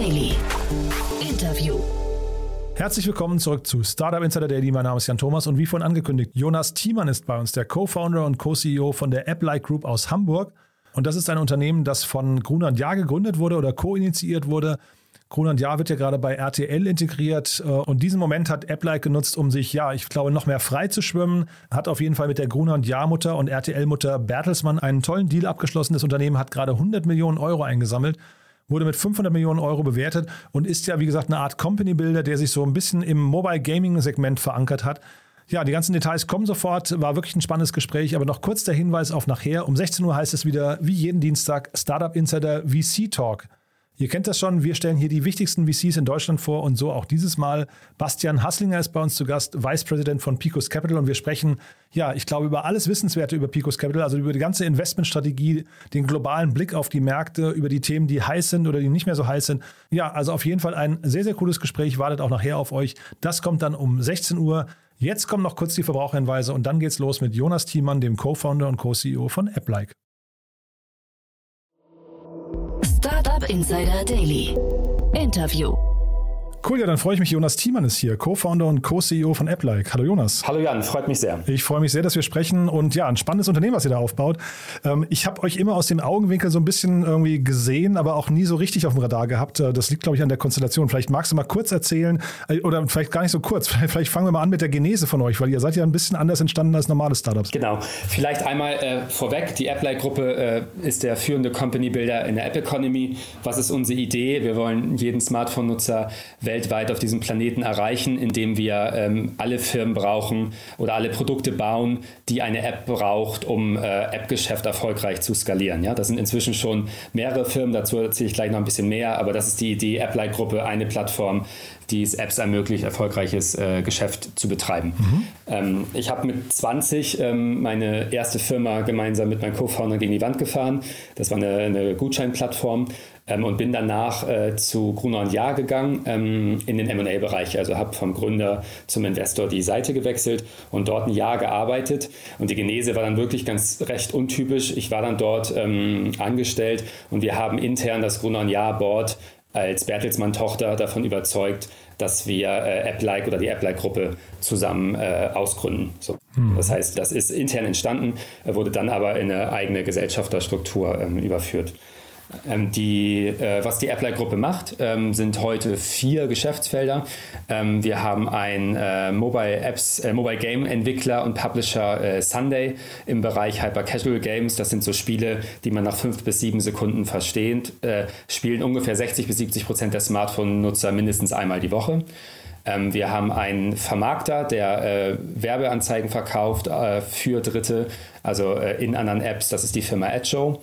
Daily. Interview. Herzlich willkommen zurück zu Startup Insider Daily. Mein Name ist Jan Thomas und wie vorhin angekündigt, Jonas Thiemann ist bei uns, der Co-Founder und Co-CEO von der AppLike Group aus Hamburg. Und das ist ein Unternehmen, das von Gruner Jahr gegründet wurde oder co-initiiert wurde. Gruner Jahr wird ja gerade bei RTL integriert äh, und diesen Moment hat AppLike genutzt, um sich, ja, ich glaube, noch mehr frei zu schwimmen. Hat auf jeden Fall mit der Gruner Jahr Mutter und RTL-Mutter Bertelsmann einen tollen Deal abgeschlossen. Das Unternehmen hat gerade 100 Millionen Euro eingesammelt wurde mit 500 Millionen Euro bewertet und ist ja, wie gesagt, eine Art Company Builder, der sich so ein bisschen im Mobile Gaming Segment verankert hat. Ja, die ganzen Details kommen sofort. War wirklich ein spannendes Gespräch, aber noch kurz der Hinweis auf nachher. Um 16 Uhr heißt es wieder, wie jeden Dienstag, Startup Insider VC Talk. Ihr kennt das schon, wir stellen hier die wichtigsten VCs in Deutschland vor und so auch dieses Mal. Bastian Hasslinger ist bei uns zu Gast, Vice President von Picos Capital und wir sprechen, ja, ich glaube, über alles Wissenswerte über Picos Capital, also über die ganze Investmentstrategie, den globalen Blick auf die Märkte, über die Themen, die heiß sind oder die nicht mehr so heiß sind. Ja, also auf jeden Fall ein sehr, sehr cooles Gespräch, wartet auch nachher auf euch. Das kommt dann um 16 Uhr. Jetzt kommen noch kurz die Verbraucherhinweise und dann geht's los mit Jonas Thiemann, dem Co-Founder und Co-CEO von AppLike. Insider Daily. Interview. Cool, ja, dann freue ich mich. Jonas Thiemann ist hier, Co-Founder und Co-CEO von AppLike. Hallo Jonas. Hallo Jan, freut mich sehr. Ich freue mich sehr, dass wir sprechen und ja, ein spannendes Unternehmen, was ihr da aufbaut. Ähm, ich habe euch immer aus dem Augenwinkel so ein bisschen irgendwie gesehen, aber auch nie so richtig auf dem Radar gehabt. Äh, das liegt, glaube ich, an der Konstellation. Vielleicht magst du mal kurz erzählen äh, oder vielleicht gar nicht so kurz. Vielleicht fangen wir mal an mit der Genese von euch, weil ihr seid ja ein bisschen anders entstanden als normale Startups. Genau. Vielleicht einmal äh, vorweg. Die AppLike-Gruppe äh, ist der führende Company-Builder in der App-Economy. Was ist unsere Idee? Wir wollen jeden Smartphone-Nutzer weltweit auf diesem Planeten erreichen, indem wir ähm, alle Firmen brauchen oder alle Produkte bauen, die eine App braucht, um äh, App-Geschäft erfolgreich zu skalieren. Ja, das sind inzwischen schon mehrere Firmen, dazu erzähle ich gleich noch ein bisschen mehr, aber das ist die Idee, App-Like-Gruppe, eine Plattform, die es Apps ermöglicht, erfolgreiches äh, Geschäft zu betreiben. Mhm. Ähm, ich habe mit 20 ähm, meine erste Firma gemeinsam mit meinem Co-Founder gegen die Wand gefahren. Das war eine, eine Gutscheinplattform ähm, und bin danach äh, zu Gruner und Jahr gegangen ähm, in den M&A-Bereich. Also habe vom Gründer zum Investor die Seite gewechselt und dort ein Jahr gearbeitet. Und die Genese war dann wirklich ganz recht untypisch. Ich war dann dort ähm, angestellt und wir haben intern das Gruner und Jahr Board als Bertelsmann-Tochter davon überzeugt, dass wir äh, AppLike oder die AppLike-Gruppe zusammen äh, ausgründen. So. Hm. Das heißt, das ist intern entstanden, wurde dann aber in eine eigene Gesellschafterstruktur ähm, überführt. Ähm, die, äh, was die Apply-Gruppe macht, ähm, sind heute vier Geschäftsfelder. Ähm, wir haben einen äh, Mobile Apps, äh, Mobile Game Entwickler und Publisher äh, Sunday im Bereich Hyper Casual Games. Das sind so Spiele, die man nach fünf bis sieben Sekunden versteht. Äh, spielen ungefähr 60 bis 70 Prozent der Smartphone-Nutzer mindestens einmal die Woche. Ähm, wir haben einen Vermarkter, der äh, Werbeanzeigen verkauft äh, für Dritte, also äh, in anderen Apps. Das ist die Firma AdShow.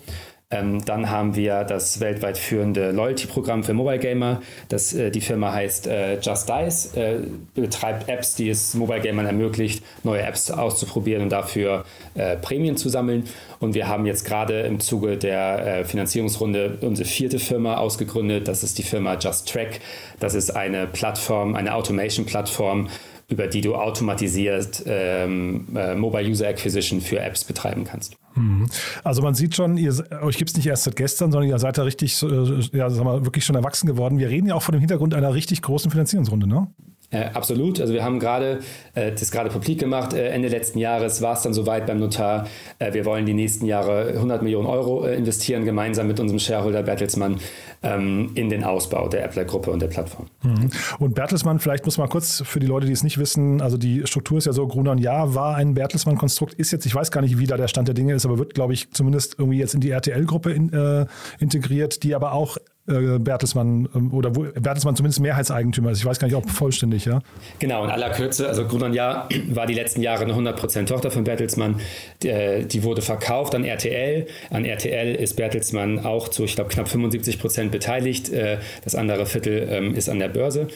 Ähm, dann haben wir das weltweit führende Loyalty-Programm für Mobile Gamer. Das, äh, die Firma heißt äh, Just Dice, äh, betreibt Apps, die es Mobile Gamern ermöglicht, neue Apps auszuprobieren und dafür äh, Prämien zu sammeln. Und wir haben jetzt gerade im Zuge der äh, Finanzierungsrunde unsere vierte Firma ausgegründet. Das ist die Firma Just Track. Das ist eine Plattform, eine Automation-Plattform, über die du automatisiert ähm, äh, Mobile User Acquisition für Apps betreiben kannst. Mhm. Also man sieht schon, ihr, euch gibt es nicht erst seit gestern, sondern ihr seid da richtig, äh, ja, sagen wir, wirklich schon erwachsen geworden. Wir reden ja auch vor dem Hintergrund einer richtig großen Finanzierungsrunde, ne? Äh, absolut. Also wir haben gerade äh, das gerade publik gemacht. Äh, Ende letzten Jahres war es dann soweit beim Notar. Äh, wir wollen die nächsten Jahre 100 Millionen Euro äh, investieren, gemeinsam mit unserem Shareholder Bertelsmann ähm, in den Ausbau der Appler-Gruppe und der Plattform. Mhm. Und Bertelsmann, vielleicht muss man kurz für die Leute, die es nicht wissen, also die Struktur ist ja so, Gruner und Jahr war ein Bertelsmann-Konstrukt, ist jetzt, ich weiß gar nicht, wie da der Stand der Dinge ist, aber wird, glaube ich, zumindest irgendwie jetzt in die RTL-Gruppe in, äh, integriert, die aber auch äh, Bertelsmann ähm, oder wo Bertelsmann zumindest Mehrheitseigentümer ist. Ich weiß gar nicht, ob vollständig, ja. Genau, in aller Kürze, also Grunon Jahr war die letzten Jahre eine 100% Tochter von Bertelsmann. Die, äh, die, wurde verkauft an RTL. An RTL ist Bertelsmann auch zu, ich glaube, knapp 75% beteiligt. Äh, das andere Viertel ähm, ist an der Börse.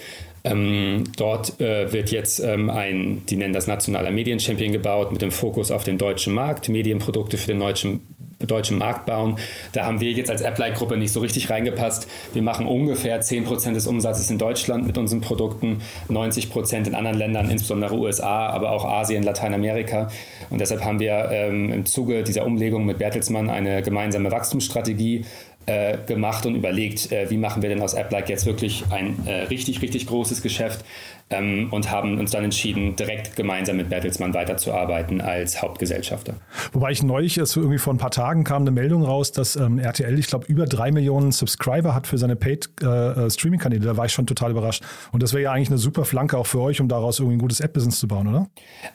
Ähm, dort äh, wird jetzt ähm, ein, die nennen das nationaler Medienchampion gebaut, mit dem Fokus auf den deutschen Markt, Medienprodukte für den deutschen deutschen Markt bauen. Da haben wir jetzt als Apply-Gruppe nicht so richtig reingepasst. Wir machen ungefähr 10% des Umsatzes in Deutschland mit unseren Produkten, 90% in anderen Ländern, insbesondere USA, aber auch Asien, Lateinamerika. Und deshalb haben wir ähm, im Zuge dieser Umlegung mit Bertelsmann eine gemeinsame Wachstumsstrategie äh, gemacht und überlegt, äh, wie machen wir denn aus AppLike jetzt wirklich ein äh, richtig, richtig großes Geschäft ähm, und haben uns dann entschieden, direkt gemeinsam mit Bertelsmann weiterzuarbeiten als Hauptgesellschafter. Wobei ich neulich, es irgendwie vor ein paar Tagen kam eine Meldung raus, dass ähm, RTL, ich glaube, über drei Millionen Subscriber hat für seine Paid-Streaming-Kanäle. Äh, da war ich schon total überrascht. Und das wäre ja eigentlich eine super Flanke auch für euch, um daraus irgendwie ein gutes App-Business zu bauen, oder?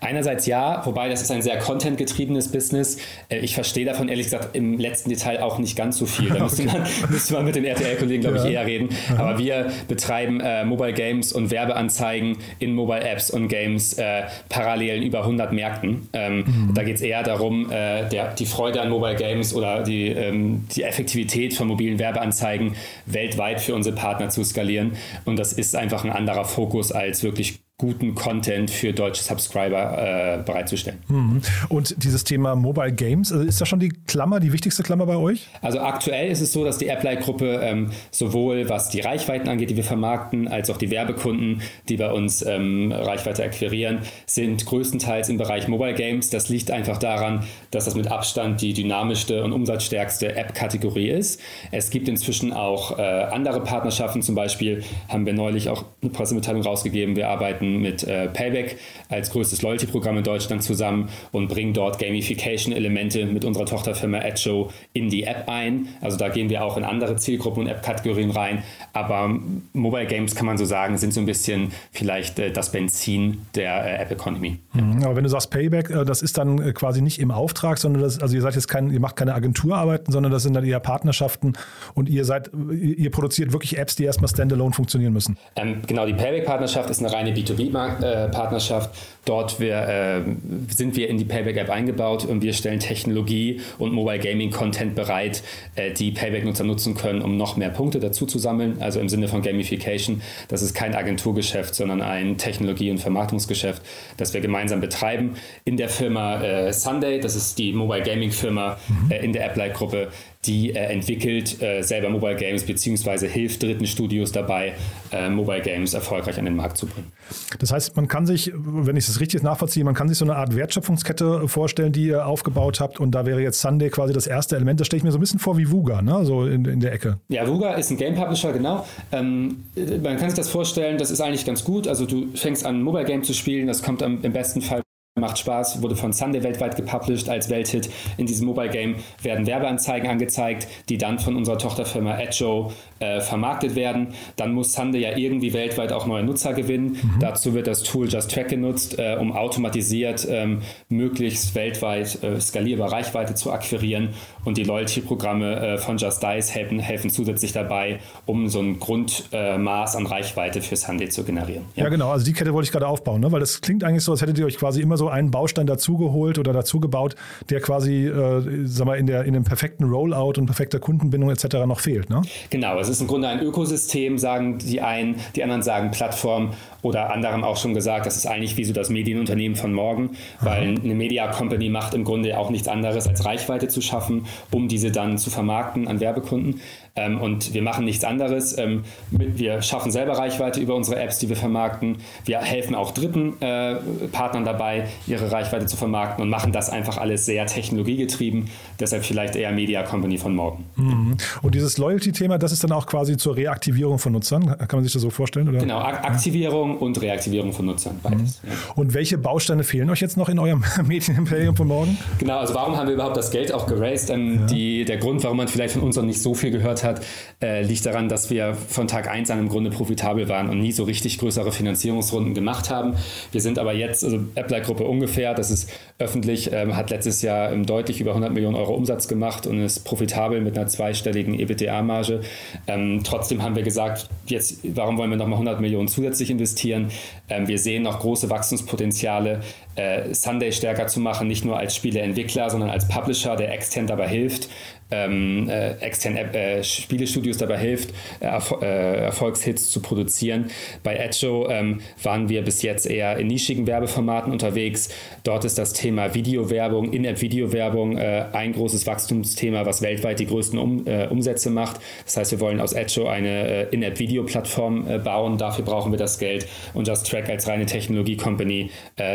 Einerseits ja, wobei das ist ein sehr content-getriebenes Business. Ich verstehe davon ehrlich gesagt im letzten Detail auch nicht ganz so viel. Da müsste, man, müsste man mit den RTL-Kollegen, glaube ich, eher reden. Aha. Aber wir betreiben äh, Mobile Games und Werbeanzeigen in Mobile Apps und Games äh, parallel in über 100 Märkten. Ähm, mhm. Da geht es eher darum, äh, der, die Freude an Mobile Games oder die, ähm, die Effektivität von mobilen Werbeanzeigen weltweit für unsere Partner zu skalieren. Und das ist einfach ein anderer Fokus als wirklich guten Content für deutsche Subscriber äh, bereitzustellen. Mhm. Und dieses Thema Mobile Games, also ist das schon die Klammer, die wichtigste Klammer bei euch? Also aktuell ist es so, dass die AppLight-Gruppe ähm, sowohl was die Reichweiten angeht, die wir vermarkten, als auch die Werbekunden, die bei uns ähm, Reichweite akquirieren, sind größtenteils im Bereich Mobile Games. Das liegt einfach daran, dass das mit Abstand die dynamischste und umsatzstärkste App-Kategorie ist. Es gibt inzwischen auch äh, andere Partnerschaften, zum Beispiel haben wir neulich auch eine Pressemitteilung rausgegeben, wir arbeiten arbeiten mit äh, Payback als größtes Loyalty-Programm in Deutschland zusammen und bringen dort Gamification-Elemente mit unserer Tochterfirma AdShow in die App ein. Also da gehen wir auch in andere Zielgruppen und App-Kategorien rein. Aber Mobile Games kann man so sagen, sind so ein bisschen vielleicht äh, das Benzin der äh, App Economy. Mhm, aber wenn du sagst Payback, äh, das ist dann äh, quasi nicht im Auftrag, sondern das, also ihr seid jetzt kein, ihr macht keine Agenturarbeiten, sondern das sind dann eher Partnerschaften und ihr seid, ihr produziert wirklich Apps, die erstmal standalone funktionieren müssen. Ähm, genau, die Payback-Partnerschaft ist eine reine B2B B2B-Partnerschaft. Dort wir, äh, sind wir in die Payback-App eingebaut und wir stellen Technologie und Mobile Gaming-Content bereit, äh, die Payback-Nutzer nutzen können, um noch mehr Punkte dazu zu sammeln. Also im Sinne von Gamification. Das ist kein Agenturgeschäft, sondern ein Technologie- und Vermarktungsgeschäft, das wir gemeinsam betreiben. In der Firma äh, Sunday, das ist die Mobile Gaming-Firma mhm. Äh, in der App-Like-Gruppe, die äh, entwickelt äh, selber Mobile Games beziehungsweise hilft dritten Studios dabei, äh, Mobile Games erfolgreich an den Markt zu bringen. Das heißt, man kann sich, wenn ich das richtig nachvollziehe, man kann sich so eine Art Wertschöpfungskette vorstellen, die ihr aufgebaut habt und da wäre jetzt Sunday quasi das erste Element. Das stelle ich mir so ein bisschen vor wie Vuga, ne? so in, in der Ecke. Ja, Vuga ist ein Game Publisher, genau. Ähm, man kann sich das vorstellen, das ist eigentlich ganz gut. Also du fängst an, Mobile Game zu spielen, das kommt am, im besten Fall Macht Spaß, wurde von Sunday weltweit gepublished als Welthit. In diesem Mobile Game werden Werbeanzeigen angezeigt, die dann von unserer Tochterfirma Adjo äh, vermarktet werden. Dann muss Sunday ja irgendwie weltweit auch neue Nutzer gewinnen. Mhm. Dazu wird das Tool Just Track genutzt, äh, um automatisiert ähm, möglichst weltweit äh, skalierbar Reichweite zu akquirieren. Und die Loyalty-Programme äh, von Just Dice helfen, helfen zusätzlich dabei, um so ein Grundmaß an Reichweite für Sunday zu generieren. Ja. ja, genau. Also die Kette wollte ich gerade aufbauen, ne? weil das klingt eigentlich so, als hättet ihr euch quasi immer so einen Baustein dazugeholt oder dazugebaut, der quasi, äh, sag mal, in, der, in dem perfekten Rollout und perfekter Kundenbindung etc. noch fehlt. Ne? Genau, es ist im Grunde ein Ökosystem, sagen die einen, die anderen sagen Plattform oder anderen auch schon gesagt, das ist eigentlich wie so das Medienunternehmen von morgen, weil eine Media Company macht im Grunde auch nichts anderes als Reichweite zu schaffen, um diese dann zu vermarkten an Werbekunden. Ähm, und wir machen nichts anderes. Ähm, wir schaffen selber Reichweite über unsere Apps, die wir vermarkten. Wir helfen auch dritten äh, Partnern dabei, ihre Reichweite zu vermarkten und machen das einfach alles sehr technologiegetrieben. Deshalb vielleicht eher Media Company von morgen. Mhm. Und dieses Loyalty-Thema, das ist dann auch quasi zur Reaktivierung von Nutzern. Kann man sich das so vorstellen? Oder? Genau, Ak Aktivierung und Reaktivierung von Nutzern. Beides. Mhm. Ja. Und welche Bausteine fehlen euch jetzt noch in eurem Medienimperium von morgen? Genau, also warum haben wir überhaupt das Geld auch geraced? Ähm, ja. die, der Grund, warum man vielleicht von uns noch nicht so viel gehört hat, hat, äh, liegt daran, dass wir von Tag 1 an im Grunde profitabel waren und nie so richtig größere Finanzierungsrunden gemacht haben. Wir sind aber jetzt, also Appler-Gruppe ungefähr, das ist öffentlich, ähm, hat letztes Jahr ähm, deutlich über 100 Millionen Euro Umsatz gemacht und ist profitabel mit einer zweistelligen EBITDA-Marge. Ähm, trotzdem haben wir gesagt, jetzt, warum wollen wir nochmal 100 Millionen zusätzlich investieren? Ähm, wir sehen noch große Wachstumspotenziale, äh, Sunday stärker zu machen, nicht nur als Spieleentwickler, sondern als Publisher, der extern dabei hilft, ähm, äh, externe äh, Spielestudios dabei hilft, äh, Erfol äh, Erfolgshits zu produzieren. Bei Edjo ähm, waren wir bis jetzt eher in nischigen Werbeformaten unterwegs. Dort ist das Thema Videowerbung, In-App-Videowerbung äh, ein großes Wachstumsthema, was weltweit die größten um äh, Umsätze macht. Das heißt, wir wollen aus Edjo eine In-App-Videoplattform bauen. Dafür brauchen wir das Geld. Und Just Track als reine Technologie-Company,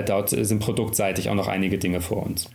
dort sind produktseitig auch noch einige Dinge vor uns.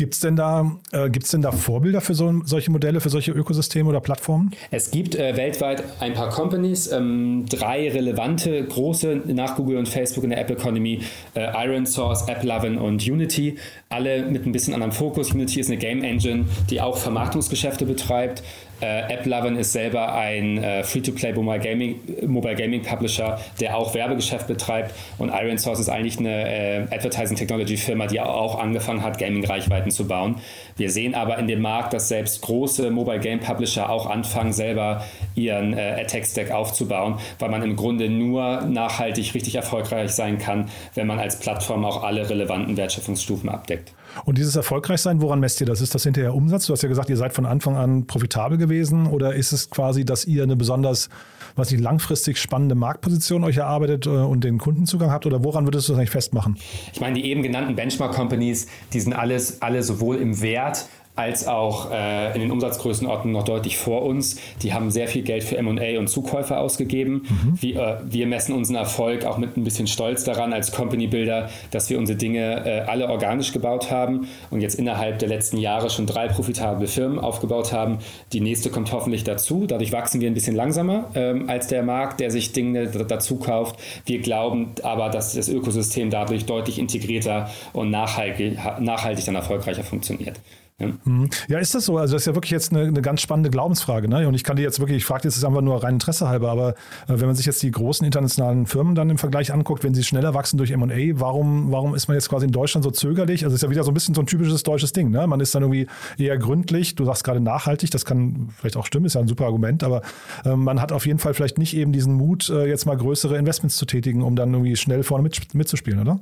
Gibt es denn, da, äh, denn da Vorbilder für so, solche Modelle, für solche Ökosysteme oder Plattformen? Es gibt äh, weltweit ein paar Companies, ähm, drei relevante, große nach Google und Facebook in der App Economy, äh, Iron Source, AppLovin und Unity, alle mit ein bisschen anderem Fokus. Unity ist eine Game Engine, die auch Vermarktungsgeschäfte betreibt. Äh, AppLovin ist selber ein äh, Free-to-Play Mobile Gaming, Mobile Gaming Publisher, der auch Werbegeschäft betreibt. Und Iron Source ist eigentlich eine äh, Advertising Technology Firma, die auch angefangen hat, Gaming-Reichweiten zu bauen. Wir sehen aber in dem Markt, dass selbst große Mobile Game Publisher auch anfangen, selber ihren äh, Attack-Stack aufzubauen, weil man im Grunde nur nachhaltig richtig erfolgreich sein kann, wenn man als Plattform auch alle relevanten Wertschöpfungsstufen abdeckt. Und dieses Erfolgreichsein, woran messt ihr das? Ist das hinterher Umsatz? Du hast ja gesagt, ihr seid von Anfang an profitabel gewesen oder ist es quasi, dass ihr eine besonders, was nicht langfristig spannende Marktposition euch erarbeitet äh, und den Kundenzugang habt oder woran würdest du das eigentlich festmachen? Ich meine, die eben genannten Benchmark-Companies, die sind alles, alle sowohl im Wert als auch äh, in den Umsatzgrößenordnungen noch deutlich vor uns. Die haben sehr viel Geld für MA und Zukäufe ausgegeben. Mhm. Wir, äh, wir, messen unseren Erfolg auch mit ein bisschen Stolz daran als Company Builder, dass wir unsere Dinge äh, alle organisch gebaut haben und jetzt innerhalb der letzten Jahre schon drei profitable Firmen aufgebaut haben. Die nächste kommt hoffentlich dazu. Dadurch wachsen wir ein bisschen langsamer ähm, als der Markt, der sich Dinge dazu kauft. Wir glauben aber, dass das Ökosystem dadurch deutlich integrierter und nachhaltig, nachhaltig dann erfolgreicher funktioniert. Mhm. Ja. ist das so? Also das ist ja wirklich jetzt eine, eine ganz spannende Glaubensfrage. Ne? Und ich kann dir jetzt wirklich, ich frage jetzt einfach nur rein Interesse halber, aber äh, wenn man sich jetzt die großen internationalen Firmen dann im Vergleich anguckt, wenn sie schneller wachsen durch M&A, warum, warum ist man jetzt quasi in Deutschland so zögerlich? Also es ist ja wieder so ein bisschen so ein typisches deutsches Ding. Ne? Man ist dann irgendwie eher gründlich, du sagst gerade nachhaltig, das kann vielleicht auch stimmen, ist ja ein super Argument, aber äh, man hat auf jeden Fall vielleicht nicht eben diesen Mut, äh, jetzt mal größere Investments zu tätigen, um dann irgendwie schnell vorne mit, mitzuspielen, oder?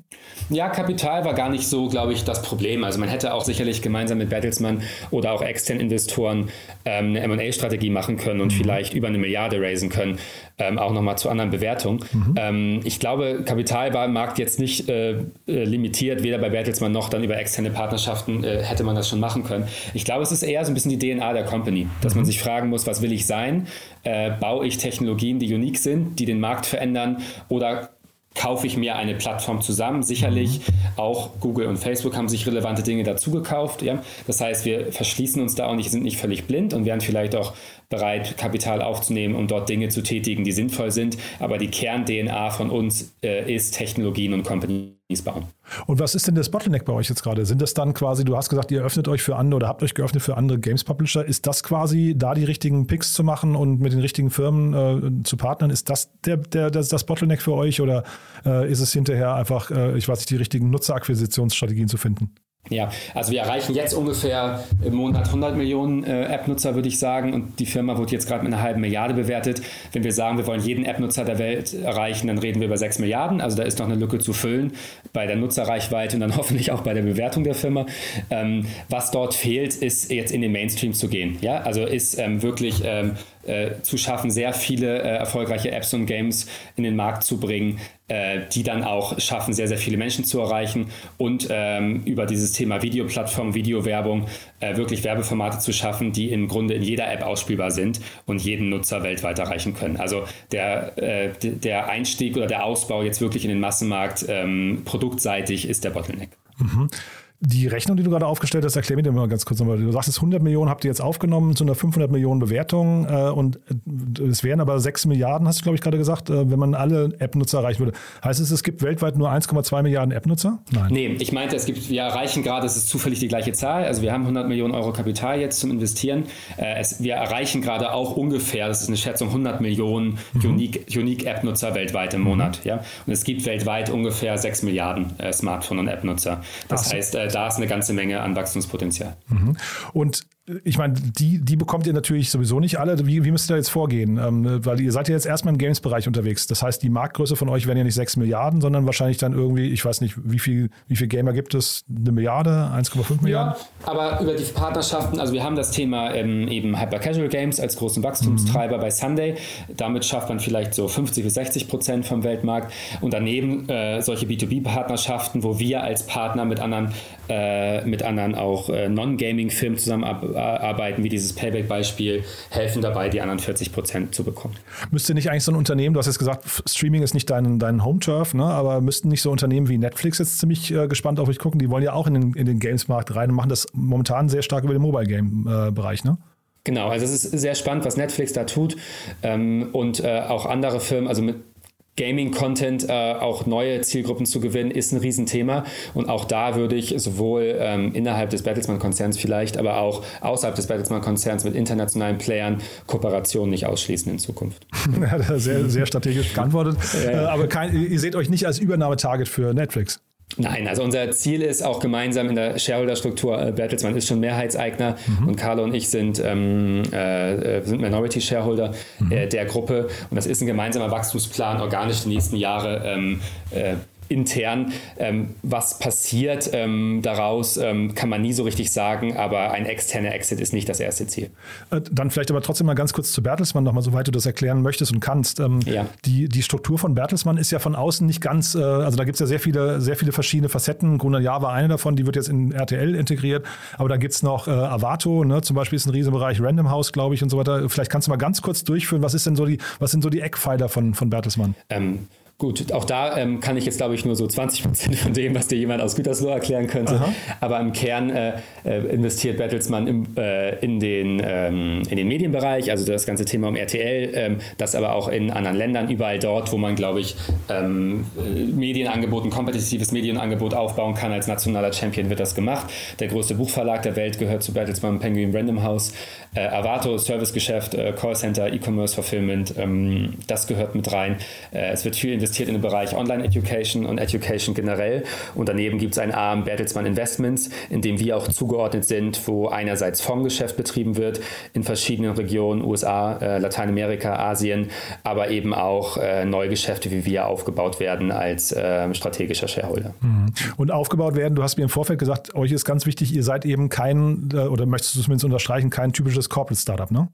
Ja, Kapital war gar nicht so, glaube ich, das Problem. Also man hätte auch sicherlich gemeinsam mit Bertelsmann oder auch externen Investoren ähm, eine M&A-Strategie machen können und mhm. vielleicht über eine Milliarde raisen können, ähm, auch nochmal zu anderen Bewertungen. Mhm. Ähm, ich glaube, Kapital war im Markt jetzt nicht äh, äh, limitiert, weder bei Bertelsmann noch dann über externe Partnerschaften äh, hätte man das schon machen können. Ich glaube, es ist eher so ein bisschen die DNA der Company, dass mhm. man sich fragen muss, was will ich sein? Äh, baue ich Technologien, die unique sind, die den Markt verändern oder kaufe ich mir eine Plattform zusammen. Sicherlich mhm. auch Google und Facebook haben sich relevante Dinge dazu gekauft. Ja? Das heißt, wir verschließen uns da auch nicht, sind nicht völlig blind und werden vielleicht auch bereit, Kapital aufzunehmen, um dort Dinge zu tätigen, die sinnvoll sind. Aber die Kern-DNA von uns äh, ist Technologien und Companies bauen. Und was ist denn das Bottleneck bei euch jetzt gerade? Sind das dann quasi, du hast gesagt, ihr öffnet euch für andere oder habt euch geöffnet für andere Games Publisher. Ist das quasi, da die richtigen Picks zu machen und mit den richtigen Firmen äh, zu partnern, ist das der, der, das, das Bottleneck für euch oder äh, ist es hinterher einfach, äh, ich weiß nicht, die richtigen Nutzerakquisitionsstrategien zu finden? Ja, also wir erreichen jetzt ungefähr im Monat 100 Millionen äh, App-Nutzer, würde ich sagen. Und die Firma wird jetzt gerade mit einer halben Milliarde bewertet. Wenn wir sagen, wir wollen jeden App-Nutzer der Welt erreichen, dann reden wir über 6 Milliarden. Also da ist noch eine Lücke zu füllen bei der Nutzerreichweite und dann hoffentlich auch bei der Bewertung der Firma. Ähm, was dort fehlt, ist jetzt in den Mainstream zu gehen. Ja, also ist ähm, wirklich ähm, äh, zu schaffen, sehr viele äh, erfolgreiche Apps und Games in den Markt zu bringen, äh, die dann auch schaffen, sehr, sehr viele Menschen zu erreichen und ähm, über dieses Thema Videoplattform, Videowerbung äh, wirklich Werbeformate zu schaffen, die im Grunde in jeder App ausspielbar sind und jeden Nutzer weltweit erreichen können. Also der, äh, der Einstieg oder der Ausbau jetzt wirklich in den Massenmarkt ähm, produktseitig ist der Bottleneck. Mhm. Die Rechnung, die du gerade aufgestellt hast, erklär mir dir mal ganz kurz nochmal. Du sagst, 100 Millionen habt ihr jetzt aufgenommen zu einer 500 Millionen Bewertung äh, und äh, es wären aber 6 Milliarden, hast du, glaube ich, gerade gesagt, äh, wenn man alle App-Nutzer erreichen würde. Heißt es, es gibt weltweit nur 1,2 Milliarden App-Nutzer? Nein. Nee, ich meinte, es gibt, wir erreichen gerade, es ist zufällig die gleiche Zahl. Also wir haben 100 Millionen Euro Kapital jetzt zum Investieren. Äh, es, wir erreichen gerade auch ungefähr, das ist eine Schätzung, 100 Millionen mhm. Unique, Unique App-Nutzer weltweit im Monat. Mhm. Ja? Und es gibt weltweit ungefähr 6 Milliarden äh, Smartphone- und App-Nutzer. Das so. heißt, äh, da ist eine ganze Menge an Wachstumspotenzial. Mhm. Und ich meine, die, die bekommt ihr natürlich sowieso nicht alle. Wie, wie müsst ihr da jetzt vorgehen? Ähm, weil ihr seid ja jetzt erstmal im Games-Bereich unterwegs. Das heißt, die Marktgröße von euch wären ja nicht 6 Milliarden, sondern wahrscheinlich dann irgendwie, ich weiß nicht, wie viel, wie viel Gamer gibt es? Eine Milliarde? 1,5 Milliarden? Ja, aber über die Partnerschaften, also wir haben das Thema ähm, eben Hyper-Casual Games als großen Wachstumstreiber mhm. bei Sunday. Damit schafft man vielleicht so 50 bis 60 Prozent vom Weltmarkt. Und daneben äh, solche B2B-Partnerschaften, wo wir als Partner mit anderen äh, mit anderen auch äh, Non-Gaming-Firmen zusammenarbeiten, wie dieses Payback-Beispiel, helfen dabei, die anderen 40 Prozent zu bekommen. Müsste nicht eigentlich so ein Unternehmen, du hast jetzt gesagt, Streaming ist nicht dein, dein Home-Turf, ne? aber müssten nicht so Unternehmen wie Netflix jetzt ziemlich äh, gespannt auf euch gucken? Die wollen ja auch in den, in den Games-Markt rein und machen das momentan sehr stark über den Mobile-Game-Bereich, ne? Genau, also es ist sehr spannend, was Netflix da tut ähm, und äh, auch andere Firmen, also mit Gaming-Content äh, auch neue Zielgruppen zu gewinnen, ist ein Riesenthema. Und auch da würde ich sowohl ähm, innerhalb des Bertelsmann-Konzerns vielleicht, aber auch außerhalb des Bertelsmann-Konzerns mit internationalen Playern Kooperationen nicht ausschließen in Zukunft. Ja, sehr, sehr strategisch beantwortet. ja, ja. Äh, aber kein, ihr seht euch nicht als Übernahmetarget für Netflix. Nein, also unser Ziel ist auch gemeinsam in der Shareholder-Struktur, äh, Bertelsmann ist schon Mehrheitseigner mhm. und Carlo und ich sind, ähm, äh, sind Minority-Shareholder mhm. äh, der Gruppe und das ist ein gemeinsamer Wachstumsplan, organisch die nächsten Jahre ähm, äh, intern. Ähm, was passiert ähm, daraus, ähm, kann man nie so richtig sagen, aber ein externer Exit ist nicht das erste Ziel. Äh, dann vielleicht aber trotzdem mal ganz kurz zu Bertelsmann nochmal, soweit du das erklären möchtest und kannst. Ähm, ja. die, die Struktur von Bertelsmann ist ja von außen nicht ganz, äh, also da gibt es ja sehr viele, sehr viele verschiedene Facetten. Gruner Jahr war eine davon, die wird jetzt in RTL integriert, aber da gibt es noch äh, Avato, ne? zum Beispiel ist ein Riesenbereich Random House, glaube ich, und so weiter. Vielleicht kannst du mal ganz kurz durchführen, was ist denn so die, was sind so die Eckpfeiler von, von Bertelsmann? Gut, auch da ähm, kann ich jetzt, glaube ich, nur so 20 Prozent von dem, was dir jemand aus Gütersloh erklären könnte. Aha. Aber im Kern äh, äh, investiert Bertelsmann im, äh, in, den, ähm, in den Medienbereich, also das ganze Thema um RTL, ähm, das aber auch in anderen Ländern, überall dort, wo man, glaube ich, ähm, Medienangebot, ein kompetitives Medienangebot aufbauen kann. Als nationaler Champion wird das gemacht. Der größte Buchverlag der Welt gehört zu Bertelsmann Penguin Random House. Äh, Avato, Servicegeschäft, äh, Callcenter, E-Commerce, Fulfillment, ähm, das gehört mit rein. Äh, es wird viel investiert investiert in den Bereich Online-Education und Education generell. Und daneben gibt es einen Arm Bertelsmann Investments, in dem wir auch zugeordnet sind, wo einerseits Fondsgeschäft betrieben wird in verschiedenen Regionen, USA, äh, Lateinamerika, Asien, aber eben auch äh, Neugeschäfte wie wir aufgebaut werden als äh, strategischer Shareholder. Mhm. Und aufgebaut werden, du hast mir im Vorfeld gesagt, euch ist ganz wichtig, ihr seid eben kein, äh, oder möchtest du zumindest unterstreichen, kein typisches Corporate Startup, ne?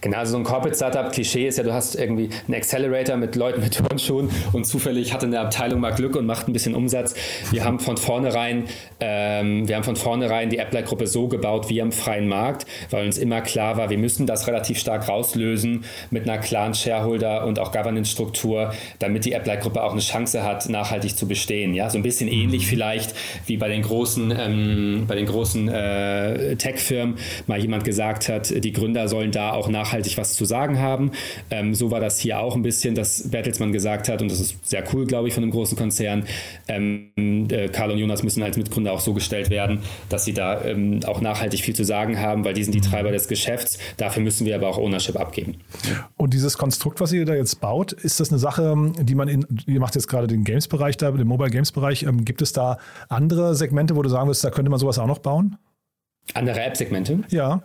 Genau, also so ein Corporate Startup Klischee ist ja, du hast irgendwie einen Accelerator mit Leuten mit Turnschuhen und zufällig hatte eine Abteilung mal Glück und macht ein bisschen Umsatz. Wir haben von vornherein, ähm, wir haben von vornherein die Applied Gruppe so gebaut wie am freien Markt, weil uns immer klar war, wir müssen das relativ stark rauslösen mit einer klaren Shareholder und auch Governance Struktur, damit die Applied Gruppe auch eine Chance hat, nachhaltig zu bestehen. Ja, so ein bisschen ähnlich mhm. vielleicht wie bei den großen, ähm, bei den großen äh, Tech-Firmen mal jemand gesagt hat, die Gründer sollen da auch auch nachhaltig was zu sagen haben. Ähm, so war das hier auch ein bisschen, dass Bertelsmann gesagt hat, und das ist sehr cool, glaube ich, von einem großen Konzern, ähm, äh, Karl und Jonas müssen als Mitgründer auch so gestellt werden, dass sie da ähm, auch nachhaltig viel zu sagen haben, weil die sind die Treiber des Geschäfts. Dafür müssen wir aber auch Ownership abgeben. Und dieses Konstrukt, was ihr da jetzt baut, ist das eine Sache, die man in, ihr macht jetzt gerade den Games-Bereich da, den Mobile Games-Bereich, ähm, gibt es da andere Segmente, wo du sagen würdest, da könnte man sowas auch noch bauen? Andere App-Segmente? Ja.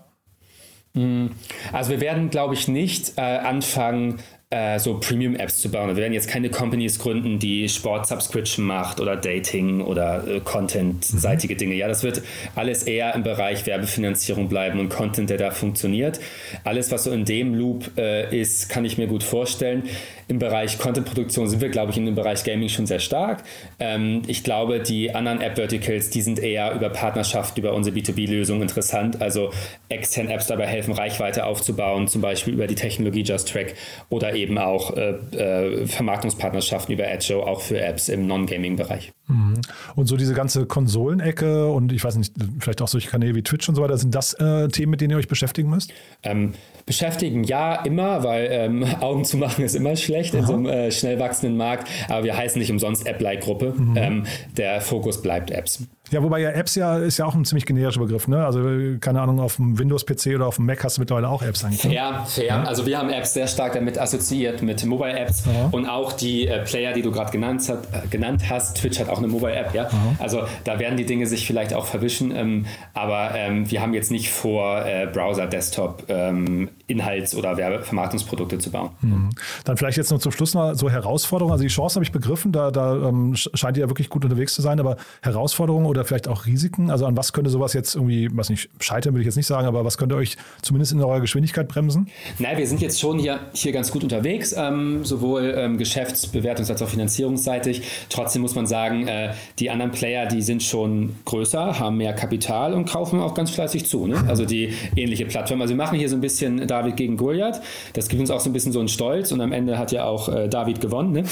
Hm. Also wir werden, glaube ich, nicht äh, anfangen, äh, so Premium-Apps zu bauen. Wir werden jetzt keine Companies gründen, die Sport-Subscription macht oder Dating oder äh, Content-seitige Dinge. Ja, das wird alles eher im Bereich Werbefinanzierung bleiben und Content, der da funktioniert. Alles, was so in dem Loop äh, ist, kann ich mir gut vorstellen. Im Bereich Content-Produktion sind wir, glaube ich, in dem Bereich Gaming schon sehr stark. Ähm, ich glaube, die anderen App-Verticals, die sind eher über Partnerschaft, über unsere B2B-Lösung interessant. Also externe Apps dabei helfen, Reichweite aufzubauen, zum Beispiel über die Technologie Just Track oder eben auch äh, äh, Vermarktungspartnerschaften über AdShow, auch für Apps im Non-Gaming-Bereich. Mhm. Und so diese ganze Konsolenecke und ich weiß nicht, vielleicht auch solche Kanäle wie Twitch und so weiter, sind das äh, Themen, mit denen ihr euch beschäftigen müsst? Ähm, beschäftigen ja immer, weil ähm, Augen zu machen ist immer schlecht Aha. in so einem äh, schnell wachsenden Markt, aber wir heißen nicht umsonst App-like-Gruppe. Mhm. Ähm, der Fokus bleibt Apps. Ja, wobei ja Apps ja ist ja auch ein ziemlich generischer Begriff, ne? Also keine Ahnung, auf dem Windows-PC oder auf dem Mac hast du mittlerweile auch Apps eigentlich. Ne? Fair, fair. Ja? Also wir haben Apps sehr stark damit assoziiert mit Mobile-Apps und auch die äh, Player, die du gerade genannt, äh, genannt, hast. Twitch hat auch eine Mobile-App, ja. Aha. Also da werden die Dinge sich vielleicht auch verwischen, ähm, aber ähm, wir haben jetzt nicht vor, äh, Browser, Desktop ähm, Inhalts- oder Werbevermarktungsprodukte zu bauen. Mhm. Dann vielleicht jetzt noch zum Schluss mal so Herausforderungen. Also die Chance habe ich begriffen, da, da ähm, scheint ihr ja wirklich gut unterwegs zu sein, aber Herausforderungen oder vielleicht auch Risiken? Also an was könnte sowas jetzt irgendwie, was nicht, scheitern würde ich jetzt nicht sagen, aber was könnte euch zumindest in eurer Geschwindigkeit bremsen? Nein, wir sind jetzt schon hier, hier ganz gut unterwegs, ähm, sowohl ähm, geschäftsbewertungs- als auch finanzierungsseitig. Trotzdem muss man sagen, äh, die anderen Player, die sind schon größer, haben mehr Kapital und kaufen auch ganz fleißig zu. Ne? Also die ähnliche Plattform. Also wir machen hier so ein bisschen David gegen Goliath. Das gibt uns auch so ein bisschen so einen Stolz und am Ende hat ja auch äh, David gewonnen. Ne?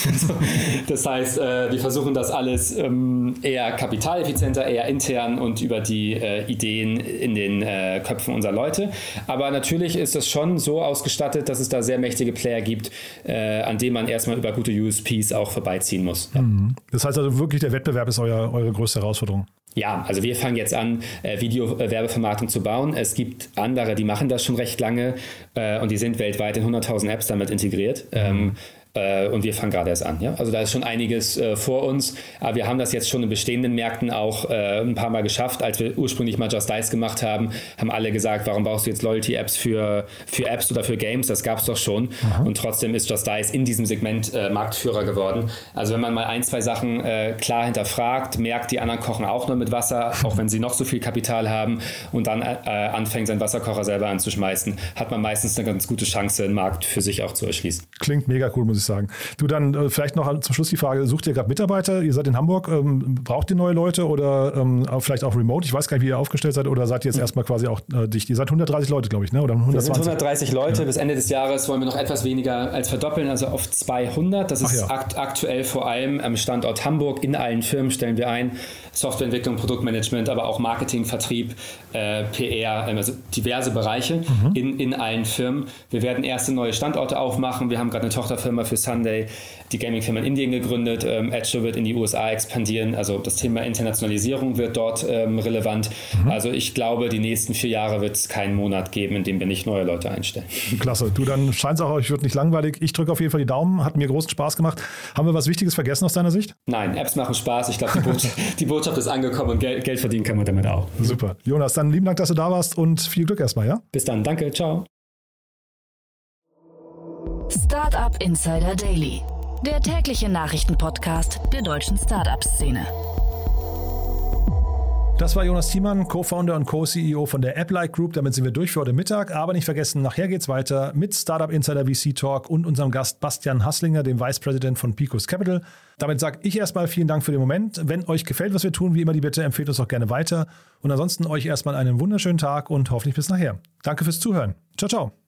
das heißt, äh, wir versuchen das alles ähm, eher kapitaleffizienter, eher intern und über die äh, Ideen in den äh, Köpfen unserer Leute. Aber natürlich ist das schon so ausgestattet, dass es da sehr mächtige Player gibt, äh, an denen man erstmal über gute USPs auch vorbeiziehen muss. Ja. Mhm. Das heißt also wirklich, der Wettbewerb ist euer, eure größte Herausforderung. Ja, also wir fangen jetzt an, äh, Video-Werbevermarktung zu bauen. Es gibt andere, die machen das schon recht lange äh, und die sind weltweit in 100.000 Apps damit integriert. Ähm, äh, und wir fangen gerade erst an. Ja? Also da ist schon einiges äh, vor uns, aber wir haben das jetzt schon in bestehenden Märkten auch äh, ein paar Mal geschafft. Als wir ursprünglich mal Just Dice gemacht haben, haben alle gesagt, warum brauchst du jetzt Loyalty-Apps für, für Apps oder für Games? Das gab es doch schon. Aha. Und trotzdem ist Just Dice in diesem Segment äh, Marktführer geworden. Also wenn man mal ein, zwei Sachen äh, klar hinterfragt, merkt, die anderen kochen auch nur mit Wasser, auch wenn sie noch so viel Kapital haben und dann äh, anfängt, seinen Wasserkocher selber anzuschmeißen, hat man meistens eine ganz gute Chance, den Markt für sich auch zu erschließen. Klingt mega cool, muss ich sagen. Du dann äh, vielleicht noch zum Schluss die Frage, sucht ihr gerade Mitarbeiter? Ihr seid in Hamburg, ähm, braucht ihr neue Leute oder ähm, vielleicht auch remote? Ich weiß gar nicht, wie ihr aufgestellt seid oder seid ihr jetzt hm. erstmal quasi auch äh, dicht? Ihr seid 130 Leute, glaube ich, ne? oder 120? Wir sind 130 Leute. Ja. Bis Ende des Jahres wollen wir noch etwas weniger als verdoppeln, also auf 200. Das ist ja. akt aktuell vor allem am Standort Hamburg. In allen Firmen stellen wir ein. Softwareentwicklung, Produktmanagement, aber auch Marketing, Vertrieb, äh, PR, ähm, also diverse Bereiche mhm. in, in allen Firmen. Wir werden erste neue Standorte aufmachen. Wir haben gerade eine Tochterfirma für Sunday, die Gaming-Firma in Indien gegründet. Ähm, Edge wird in die USA expandieren. Also das Thema Internationalisierung wird dort ähm, relevant. Mhm. Also ich glaube, die nächsten vier Jahre wird es keinen Monat geben, in dem wir nicht neue Leute einstellen. Klasse. Du, dann scheint es auch, euch wird nicht langweilig. Ich drücke auf jeden Fall die Daumen. Hat mir großen Spaß gemacht. Haben wir was Wichtiges vergessen aus deiner Sicht? Nein, Apps machen Spaß. Ich glaube, die, Botschaft, die Botschaft ist angekommen und Geld, Geld verdienen kann man damit auch. Super. Jonas, dann lieben Dank, dass du da warst und viel Glück erstmal, ja? Bis dann. Danke. Ciao. Startup Insider Daily der tägliche Nachrichtenpodcast der deutschen Startup-Szene. Das war Jonas Thiemann, Co-Founder und Co-CEO von der AppLike Group. Damit sind wir durch für heute Mittag. Aber nicht vergessen, nachher geht es weiter mit Startup Insider VC Talk und unserem Gast Bastian Hasslinger, dem Vice President von Picos Capital. Damit sage ich erstmal vielen Dank für den Moment. Wenn euch gefällt, was wir tun, wie immer die Bitte, empfehlt uns auch gerne weiter. Und ansonsten euch erstmal einen wunderschönen Tag und hoffentlich bis nachher. Danke fürs Zuhören. Ciao, ciao.